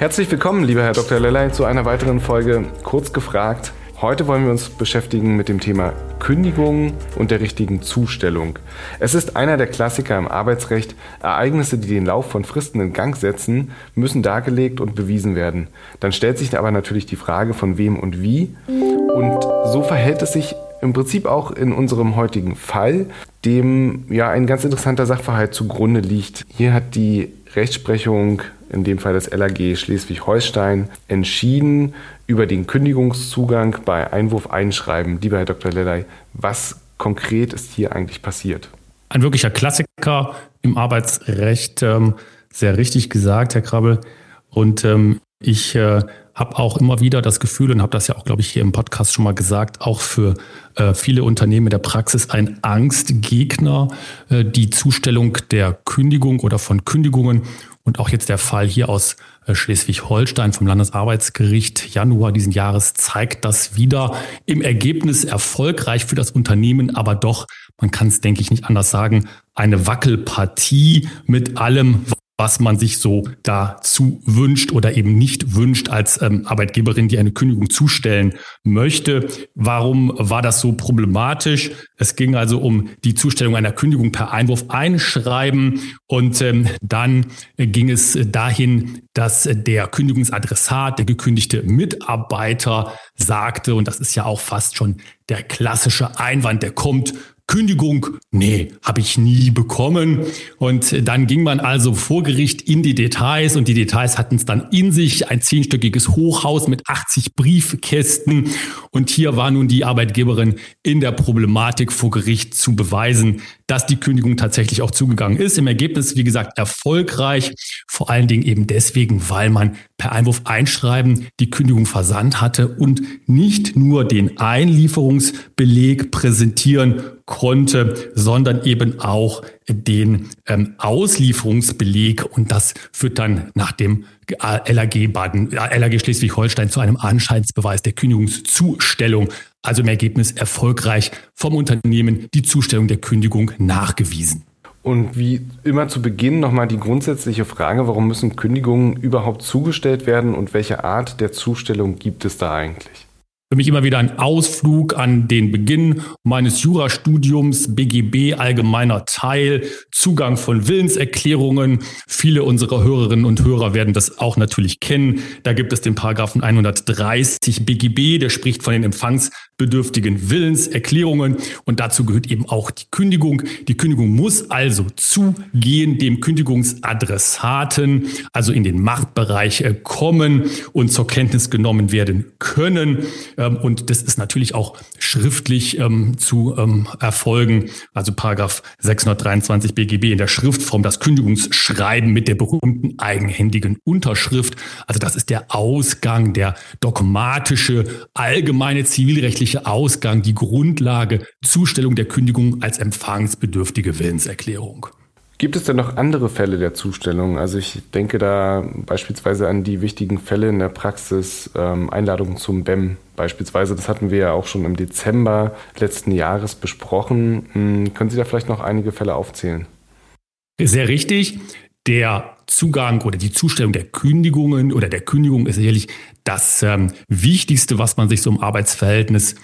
Herzlich willkommen, lieber Herr Dr. Lellay, zu einer weiteren Folge Kurz gefragt. Heute wollen wir uns beschäftigen mit dem Thema Kündigung und der richtigen Zustellung. Es ist einer der Klassiker im Arbeitsrecht. Ereignisse, die den Lauf von Fristen in Gang setzen, müssen dargelegt und bewiesen werden. Dann stellt sich aber natürlich die Frage von wem und wie. Und so verhält es sich im Prinzip auch in unserem heutigen Fall, dem ja ein ganz interessanter Sachverhalt zugrunde liegt. Hier hat die Rechtsprechung, in dem Fall das LAG Schleswig-Holstein, entschieden über den Kündigungszugang bei Einwurf einschreiben. Lieber Herr Dr. Lellay, was konkret ist hier eigentlich passiert? Ein wirklicher Klassiker im Arbeitsrecht, ähm, sehr richtig gesagt, Herr Krabbel. Und ähm, ich äh, habe auch immer wieder das Gefühl und habe das ja auch, glaube ich, hier im Podcast schon mal gesagt, auch für äh, viele Unternehmen in der Praxis ein Angstgegner, äh, die Zustellung der Kündigung oder von Kündigungen. Und auch jetzt der Fall hier aus äh, Schleswig-Holstein vom Landesarbeitsgericht Januar diesen Jahres zeigt das wieder im Ergebnis erfolgreich für das Unternehmen, aber doch, man kann es, denke ich, nicht anders sagen, eine Wackelpartie mit allem, was man sich so dazu wünscht oder eben nicht wünscht als ähm, Arbeitgeberin, die eine Kündigung zustellen möchte. Warum war das so problematisch? Es ging also um die Zustellung einer Kündigung per Einwurf einschreiben und ähm, dann ging es dahin, dass der Kündigungsadressat, der gekündigte Mitarbeiter sagte, und das ist ja auch fast schon der klassische Einwand, der kommt, Kündigung, nee, habe ich nie bekommen. Und dann ging man also vor Gericht in die Details und die Details hatten es dann in sich, ein zehnstöckiges Hochhaus mit 80 Briefkästen. Und hier war nun die Arbeitgeberin in der Problematik vor Gericht zu beweisen, dass die Kündigung tatsächlich auch zugegangen ist. Im Ergebnis, wie gesagt, erfolgreich. Vor allen Dingen eben deswegen, weil man per Einwurf einschreiben die Kündigung versandt hatte und nicht nur den Einlieferungsbeleg präsentieren konnte, sondern eben auch den ähm, Auslieferungsbeleg. Und das führt dann nach dem LAG Baden, LAG Schleswig-Holstein zu einem Anscheinsbeweis der Kündigungszustellung. Also im Ergebnis erfolgreich vom Unternehmen die Zustellung der Kündigung nachgewiesen. Und wie immer zu Beginn nochmal die grundsätzliche Frage, warum müssen Kündigungen überhaupt zugestellt werden und welche Art der Zustellung gibt es da eigentlich? Für mich immer wieder ein Ausflug an den Beginn meines Jurastudiums, BGB allgemeiner Teil, Zugang von Willenserklärungen. Viele unserer Hörerinnen und Hörer werden das auch natürlich kennen. Da gibt es den Paragraphen 130 BGB, der spricht von den empfangsbedürftigen Willenserklärungen und dazu gehört eben auch die Kündigung. Die Kündigung muss also zugehen dem Kündigungsadressaten, also in den Machtbereich äh, kommen und zur Kenntnis genommen werden können. Ähm, und das ist natürlich auch schriftlich ähm, zu ähm, erfolgen. Also Paragraph 623 BGB in der Schriftform das Kündigungsschreiben mit der berühmten eigenhändigen Unterschrift. Also das ist der Ausgang, der dogmatische, allgemeine zivilrechtliche Ausgang, die Grundlage Zustellung der Kündigung als empfangsbedürftige Willenserklärung. Gibt es denn noch andere Fälle der Zustellung? Also ich denke da beispielsweise an die wichtigen Fälle in der Praxis, ähm, Einladungen zum BEM beispielsweise. Das hatten wir ja auch schon im Dezember letzten Jahres besprochen. Hm, können Sie da vielleicht noch einige Fälle aufzählen? Sehr richtig. Der Zugang oder die Zustellung der Kündigungen oder der Kündigung ist sicherlich das ähm, Wichtigste, was man sich so im Arbeitsverhältnis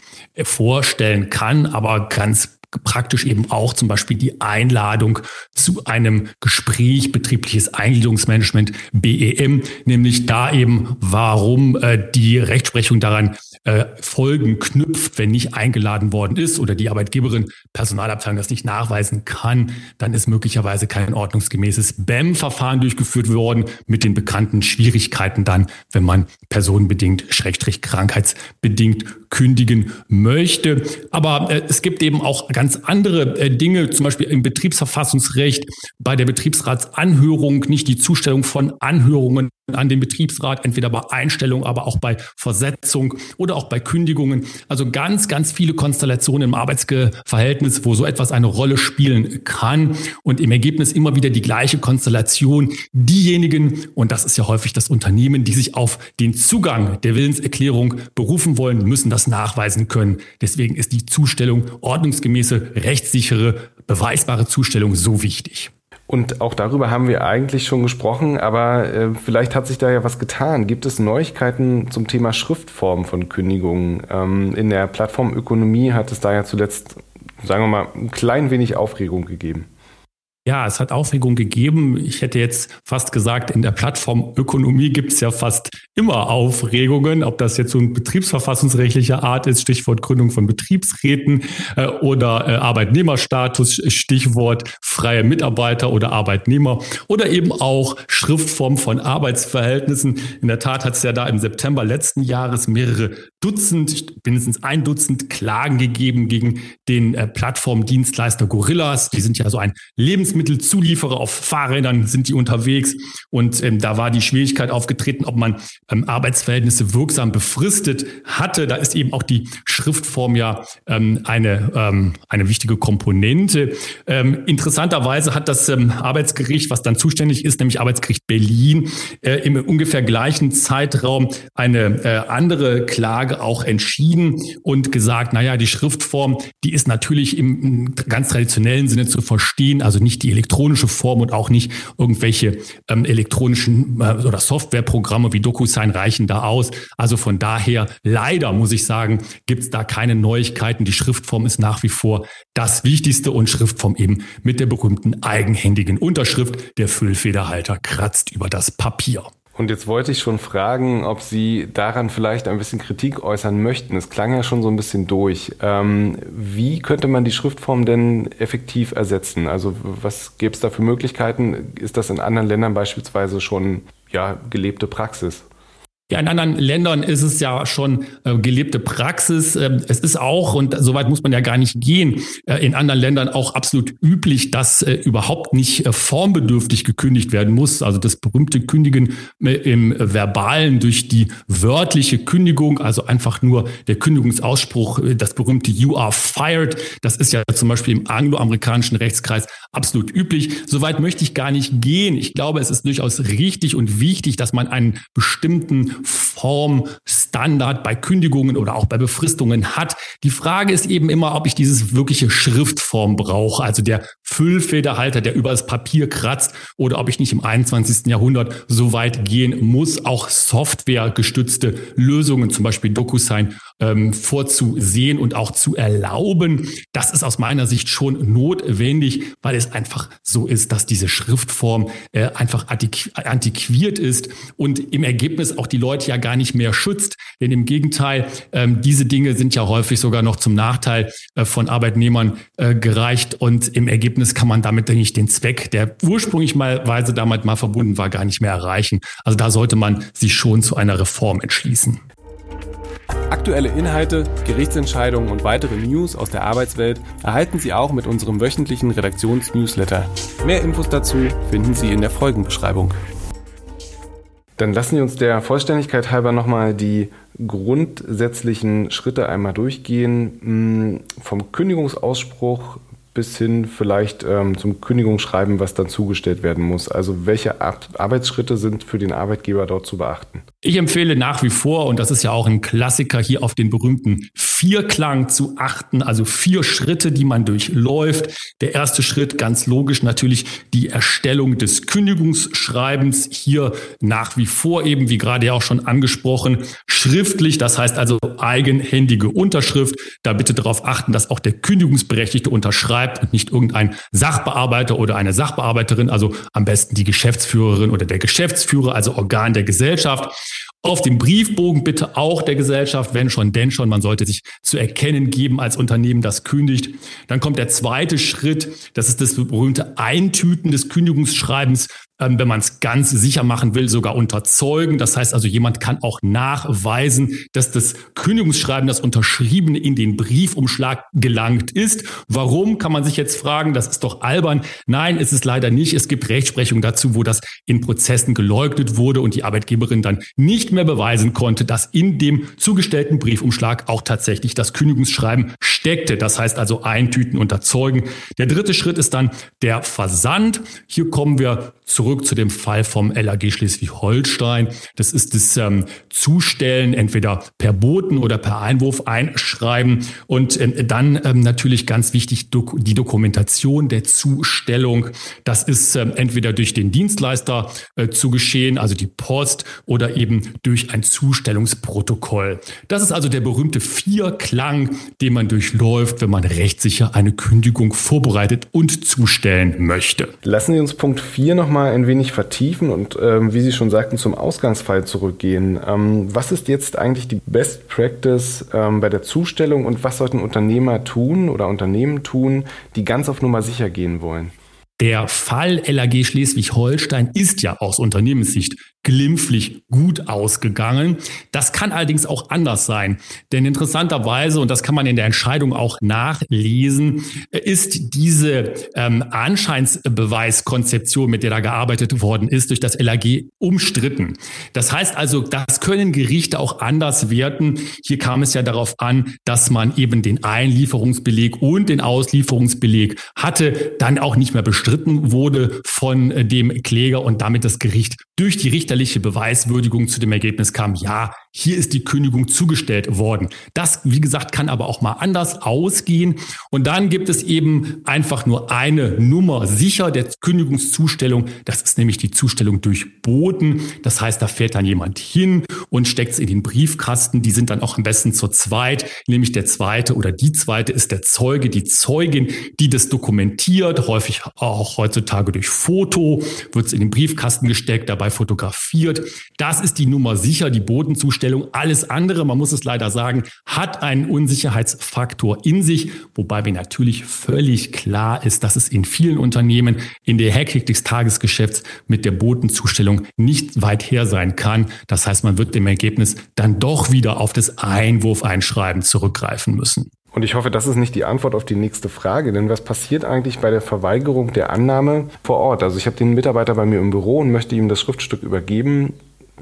vorstellen kann. Aber ganz praktisch eben auch zum Beispiel die Einladung zu einem Gespräch, betriebliches Eingliederungsmanagement, BEM, nämlich da eben, warum äh, die Rechtsprechung daran äh, Folgen knüpft, wenn nicht eingeladen worden ist oder die Arbeitgeberin, Personalabteilung das nicht nachweisen kann, dann ist möglicherweise kein ordnungsgemäßes BEM-Verfahren durchgeführt worden mit den bekannten Schwierigkeiten dann, wenn man personenbedingt, schrägstrich krankheitsbedingt kündigen möchte. Aber äh, es gibt eben auch ganz ganz andere äh, Dinge, zum Beispiel im Betriebsverfassungsrecht, bei der Betriebsratsanhörung, nicht die Zustellung von Anhörungen an den Betriebsrat, entweder bei Einstellung, aber auch bei Versetzung oder auch bei Kündigungen. Also ganz, ganz viele Konstellationen im Arbeitsverhältnis, wo so etwas eine Rolle spielen kann und im Ergebnis immer wieder die gleiche Konstellation. Diejenigen, und das ist ja häufig das Unternehmen, die sich auf den Zugang der Willenserklärung berufen wollen, müssen das nachweisen können. Deswegen ist die Zustellung ordnungsgemäße, rechtssichere, beweisbare Zustellung so wichtig. Und auch darüber haben wir eigentlich schon gesprochen, aber äh, vielleicht hat sich da ja was getan. Gibt es Neuigkeiten zum Thema Schriftform von Kündigungen? Ähm, in der Plattformökonomie hat es da ja zuletzt, sagen wir mal, ein klein wenig Aufregung gegeben. Ja, es hat Aufregung gegeben. Ich hätte jetzt fast gesagt, in der Plattformökonomie gibt es ja fast immer Aufregungen, ob das jetzt so ein betriebsverfassungsrechtlicher Art ist, Stichwort Gründung von Betriebsräten äh, oder äh, Arbeitnehmerstatus, Stichwort freie Mitarbeiter oder Arbeitnehmer oder eben auch Schriftform von Arbeitsverhältnissen. In der Tat hat es ja da im September letzten Jahres mehrere Dutzend, mindestens ein Dutzend Klagen gegeben gegen den äh, Plattformdienstleister Gorillas. Die sind ja so ein Lebensmittelzulieferer auf Fahrrädern, sind die unterwegs. Und ähm, da war die Schwierigkeit aufgetreten, ob man ähm, Arbeitsverhältnisse wirksam befristet hatte. Da ist eben auch die Schriftform ja ähm, eine, ähm, eine wichtige Komponente. Ähm, interessanterweise hat das ähm, Arbeitsgericht, was dann zuständig ist, nämlich Arbeitsgericht Berlin, äh, im ungefähr gleichen Zeitraum eine äh, andere Klage auch entschieden und gesagt, naja, die Schriftform, die ist natürlich im ganz traditionellen Sinne zu verstehen, also nicht die elektronische Form und auch nicht irgendwelche ähm, elektronischen äh, oder Softwareprogramme wie DocuSign reichen da aus. Also von daher, leider muss ich sagen, gibt es da keine Neuigkeiten. Die Schriftform ist nach wie vor das Wichtigste und Schriftform eben mit der berühmten eigenhändigen Unterschrift. Der Füllfederhalter kratzt über das Papier. Und jetzt wollte ich schon fragen, ob Sie daran vielleicht ein bisschen Kritik äußern möchten. Es klang ja schon so ein bisschen durch. Ähm, wie könnte man die Schriftform denn effektiv ersetzen? Also was gäbe es da für Möglichkeiten? Ist das in anderen Ländern beispielsweise schon ja, gelebte Praxis? Ja, in anderen Ländern ist es ja schon äh, gelebte Praxis. Ähm, es ist auch, und soweit muss man ja gar nicht gehen, äh, in anderen Ländern auch absolut üblich, dass äh, überhaupt nicht äh, formbedürftig gekündigt werden muss. Also das berühmte Kündigen im Verbalen durch die wörtliche Kündigung, also einfach nur der Kündigungsausspruch, äh, das berühmte You are fired. Das ist ja zum Beispiel im angloamerikanischen Rechtskreis absolut üblich. Soweit möchte ich gar nicht gehen. Ich glaube, es ist durchaus richtig und wichtig, dass man einen bestimmten Formstandard bei Kündigungen oder auch bei Befristungen hat. Die Frage ist eben immer, ob ich dieses wirkliche Schriftform brauche, also der Füllfederhalter, der über das Papier kratzt, oder ob ich nicht im 21. Jahrhundert so weit gehen muss, auch softwaregestützte Lösungen, zum Beispiel DocuSign, ähm, vorzusehen und auch zu erlauben. Das ist aus meiner Sicht schon notwendig, weil es einfach so ist, dass diese Schriftform äh, einfach antiquiert ist und im Ergebnis auch die Leute ja gar nicht mehr schützt. Denn im Gegenteil, ähm, diese Dinge sind ja häufig sogar noch zum Nachteil äh, von Arbeitnehmern äh, gereicht. Und im Ergebnis kann man damit, denke ich, den Zweck, der ursprünglich malweise damit mal verbunden war, gar nicht mehr erreichen. Also da sollte man sich schon zu einer Reform entschließen. Aktuelle Inhalte, Gerichtsentscheidungen und weitere News aus der Arbeitswelt erhalten Sie auch mit unserem wöchentlichen Redaktionsnewsletter. Mehr Infos dazu finden Sie in der Folgenbeschreibung. Dann lassen Sie uns der Vollständigkeit halber nochmal die grundsätzlichen Schritte einmal durchgehen. Hm, vom Kündigungsausspruch bis hin vielleicht ähm, zum Kündigungsschreiben, was dann zugestellt werden muss. Also welche Arbeitsschritte sind für den Arbeitgeber dort zu beachten? Ich empfehle nach wie vor, und das ist ja auch ein Klassiker, hier auf den berühmten Vierklang zu achten, also vier Schritte, die man durchläuft. Der erste Schritt, ganz logisch natürlich, die Erstellung des Kündigungsschreibens. Hier nach wie vor eben, wie gerade ja auch schon angesprochen, schriftlich, das heißt also eigenhändige Unterschrift. Da bitte darauf achten, dass auch der Kündigungsberechtigte unterschreibt und nicht irgendein Sachbearbeiter oder eine Sachbearbeiterin, also am besten die Geschäftsführerin oder der Geschäftsführer, also Organ der Gesellschaft. Auf dem Briefbogen bitte auch der Gesellschaft, wenn schon, denn schon, man sollte sich zu erkennen geben als Unternehmen, das kündigt. Dann kommt der zweite Schritt, das ist das berühmte Eintüten des Kündigungsschreibens ähm, wenn man es ganz sicher machen will, sogar unterzeugen. Das heißt also, jemand kann auch nachweisen, dass das Kündigungsschreiben, das Unterschriebene in den Briefumschlag gelangt ist. Warum, kann man sich jetzt fragen, das ist doch albern. Nein, ist es leider nicht. Es gibt Rechtsprechung dazu, wo das in Prozessen geleugnet wurde und die Arbeitgeberin dann nicht mehr beweisen konnte, dass in dem zugestellten Briefumschlag auch tatsächlich das Kündigungsschreiben steckte. Das heißt also eintüten, unterzeugen. Der dritte Schritt ist dann der Versand. Hier kommen wir zurück zu dem Fall vom LAG Schleswig-Holstein. Das ist das ähm, Zustellen entweder per Boten oder per Einwurf einschreiben und ähm, dann ähm, natürlich ganz wichtig dok die Dokumentation der Zustellung. Das ist ähm, entweder durch den Dienstleister äh, zu geschehen, also die Post oder eben durch ein Zustellungsprotokoll. Das ist also der berühmte Vierklang, den man durchläuft, wenn man rechtssicher eine Kündigung vorbereitet und zustellen möchte. Lassen Sie uns Punkt 4 nochmal ein wenig vertiefen und ähm, wie Sie schon sagten, zum Ausgangsfall zurückgehen. Ähm, was ist jetzt eigentlich die Best Practice ähm, bei der Zustellung und was sollten Unternehmer tun oder Unternehmen tun, die ganz auf Nummer sicher gehen wollen? Der Fall LAG Schleswig-Holstein ist ja aus Unternehmenssicht glimpflich gut ausgegangen. Das kann allerdings auch anders sein. Denn interessanterweise, und das kann man in der Entscheidung auch nachlesen, ist diese ähm, Anscheinsbeweiskonzeption, mit der da gearbeitet worden ist, durch das LAG umstritten. Das heißt also, das können Gerichte auch anders werten. Hier kam es ja darauf an, dass man eben den Einlieferungsbeleg und den Auslieferungsbeleg hatte, dann auch nicht mehr bestritten wurde von äh, dem Kläger und damit das Gericht durch die Richter richterliche Beweiswürdigung zu dem Ergebnis kam, ja, hier ist die Kündigung zugestellt worden. Das, wie gesagt, kann aber auch mal anders ausgehen. Und dann gibt es eben einfach nur eine Nummer sicher der Kündigungszustellung. Das ist nämlich die Zustellung durch Boten. Das heißt, da fährt dann jemand hin und steckt es in den Briefkasten. Die sind dann auch am besten zur zweit, nämlich der zweite oder die zweite ist der Zeuge, die Zeugin, die das dokumentiert, häufig auch heutzutage durch Foto, wird es in den Briefkasten gesteckt, dabei fotografiert. Das ist die Nummer sicher, die Bodenzustellung. Alles andere, man muss es leider sagen, hat einen Unsicherheitsfaktor in sich, wobei mir natürlich völlig klar ist, dass es in vielen Unternehmen in der Hektik des Tagesgeschäfts mit der Bodenzustellung nicht weit her sein kann. Das heißt, man wird im Ergebnis dann doch wieder auf das Einwurfeinschreiben zurückgreifen müssen. Und ich hoffe, das ist nicht die Antwort auf die nächste Frage, denn was passiert eigentlich bei der Verweigerung der Annahme vor Ort? Also ich habe den Mitarbeiter bei mir im Büro und möchte ihm das Schriftstück übergeben,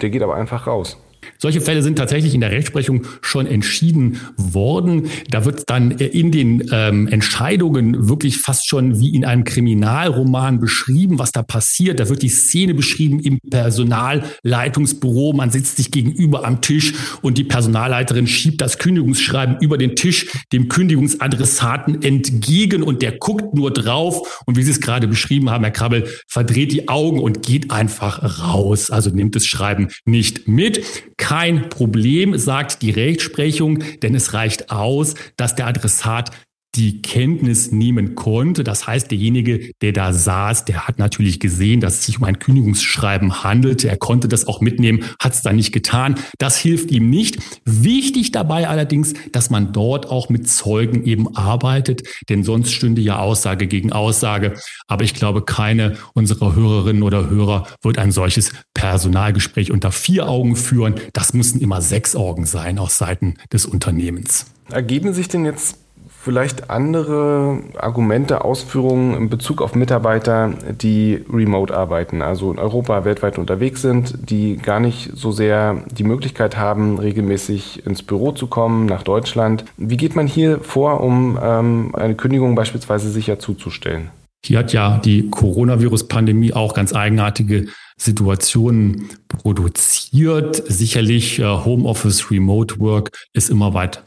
der geht aber einfach raus. Solche Fälle sind tatsächlich in der Rechtsprechung schon entschieden worden. Da wird dann in den ähm, Entscheidungen wirklich fast schon wie in einem Kriminalroman beschrieben, was da passiert. Da wird die Szene beschrieben im Personalleitungsbüro. Man sitzt sich gegenüber am Tisch und die Personalleiterin schiebt das Kündigungsschreiben über den Tisch dem Kündigungsadressaten entgegen und der guckt nur drauf. Und wie Sie es gerade beschrieben haben, Herr Krabbel, verdreht die Augen und geht einfach raus. Also nimmt das Schreiben nicht mit kein Problem, sagt die Rechtsprechung, denn es reicht aus, dass der Adressat die Kenntnis nehmen konnte. Das heißt, derjenige, der da saß, der hat natürlich gesehen, dass es sich um ein Kündigungsschreiben handelte. Er konnte das auch mitnehmen, hat es dann nicht getan. Das hilft ihm nicht. Wichtig dabei allerdings, dass man dort auch mit Zeugen eben arbeitet, denn sonst stünde ja Aussage gegen Aussage. Aber ich glaube, keine unserer Hörerinnen oder Hörer wird ein solches Personalgespräch unter vier Augen führen. Das müssen immer sechs Augen sein aus Seiten des Unternehmens. Ergeben sich denn jetzt vielleicht andere Argumente, Ausführungen in Bezug auf Mitarbeiter, die remote arbeiten, also in Europa weltweit unterwegs sind, die gar nicht so sehr die Möglichkeit haben, regelmäßig ins Büro zu kommen, nach Deutschland. Wie geht man hier vor, um ähm, eine Kündigung beispielsweise sicher zuzustellen? Hier hat ja die Coronavirus-Pandemie auch ganz eigenartige Situationen produziert. Sicherlich äh, Homeoffice, Remote Work ist immer, weit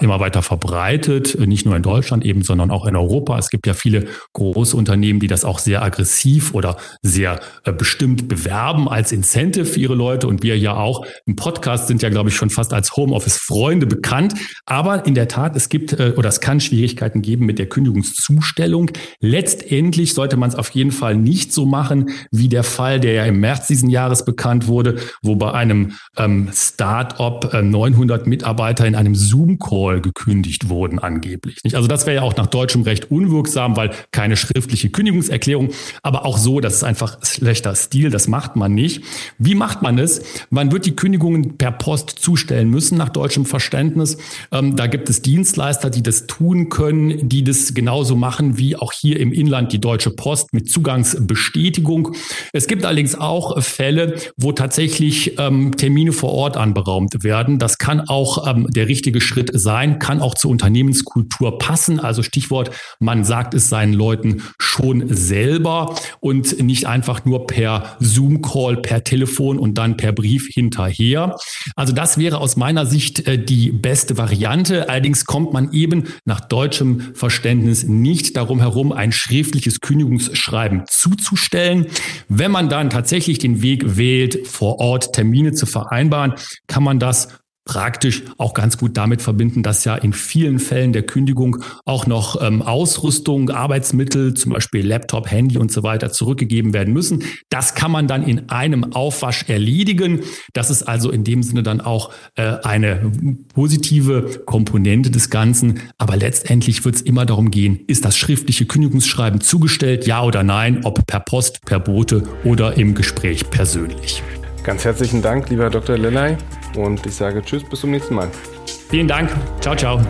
immer weiter verbreitet, äh, nicht nur in Deutschland eben, sondern auch in Europa. Es gibt ja viele große Unternehmen, die das auch sehr aggressiv oder sehr äh, bestimmt bewerben als Incentive für ihre Leute. Und wir ja auch im Podcast sind ja, glaube ich, schon fast als Homeoffice-Freunde bekannt. Aber in der Tat, es gibt oder es kann Schwierigkeiten geben mit der Kündigungszustellung. Letztendlich sollte man es auf jeden Fall nicht so machen wie der Fall, der ja im März diesen Jahres bekannt wurde, wo bei einem ähm, Start-up äh, 900 Mitarbeiter in einem Zoom-Call gekündigt wurden angeblich. Nicht? Also das wäre ja auch nach deutschem Recht unwirksam, weil keine schriftliche Kündigungserklärung, aber auch so, das ist einfach schlechter Stil, das macht man nicht. Wie macht man es? Man wird die Kündigungen per Post zustellen müssen nach deutschem Verständnis. Ähm, da gibt es Dienstleister, die das tun können, die das genauso machen wie auch hier im Inland die Deutsche Post mit Zugangsbestätigung. Es gibt allerdings auch Fälle, wo tatsächlich ähm, Termine vor Ort anberaumt werden. Das kann auch ähm, der richtige Schritt sein, kann auch zur Unternehmenskultur passen. Also Stichwort, man sagt es seinen Leuten schon selber und nicht einfach nur per Zoom-Call, per Telefon und dann per Brief hinterher. Also das wäre aus meiner Sicht äh, die beste Variante. Allerdings kommt man eben nach deutschem Verständnis nicht darum herum, ein schriftliches Kündigungsschreiben zuzustellen. Wenn man dann tatsächlich den Weg wählt, vor Ort Termine zu vereinbaren, kann man das praktisch auch ganz gut damit verbinden, dass ja in vielen Fällen der Kündigung auch noch ähm, Ausrüstung, Arbeitsmittel, zum Beispiel Laptop, Handy und so weiter zurückgegeben werden müssen. Das kann man dann in einem Aufwasch erledigen. Das ist also in dem Sinne dann auch äh, eine positive Komponente des Ganzen. Aber letztendlich wird es immer darum gehen, ist das schriftliche Kündigungsschreiben zugestellt, ja oder nein, ob per Post, per Bote oder im Gespräch persönlich. Ganz herzlichen Dank, lieber Dr. Lellay. Und ich sage Tschüss, bis zum nächsten Mal. Vielen Dank. Ciao, ciao.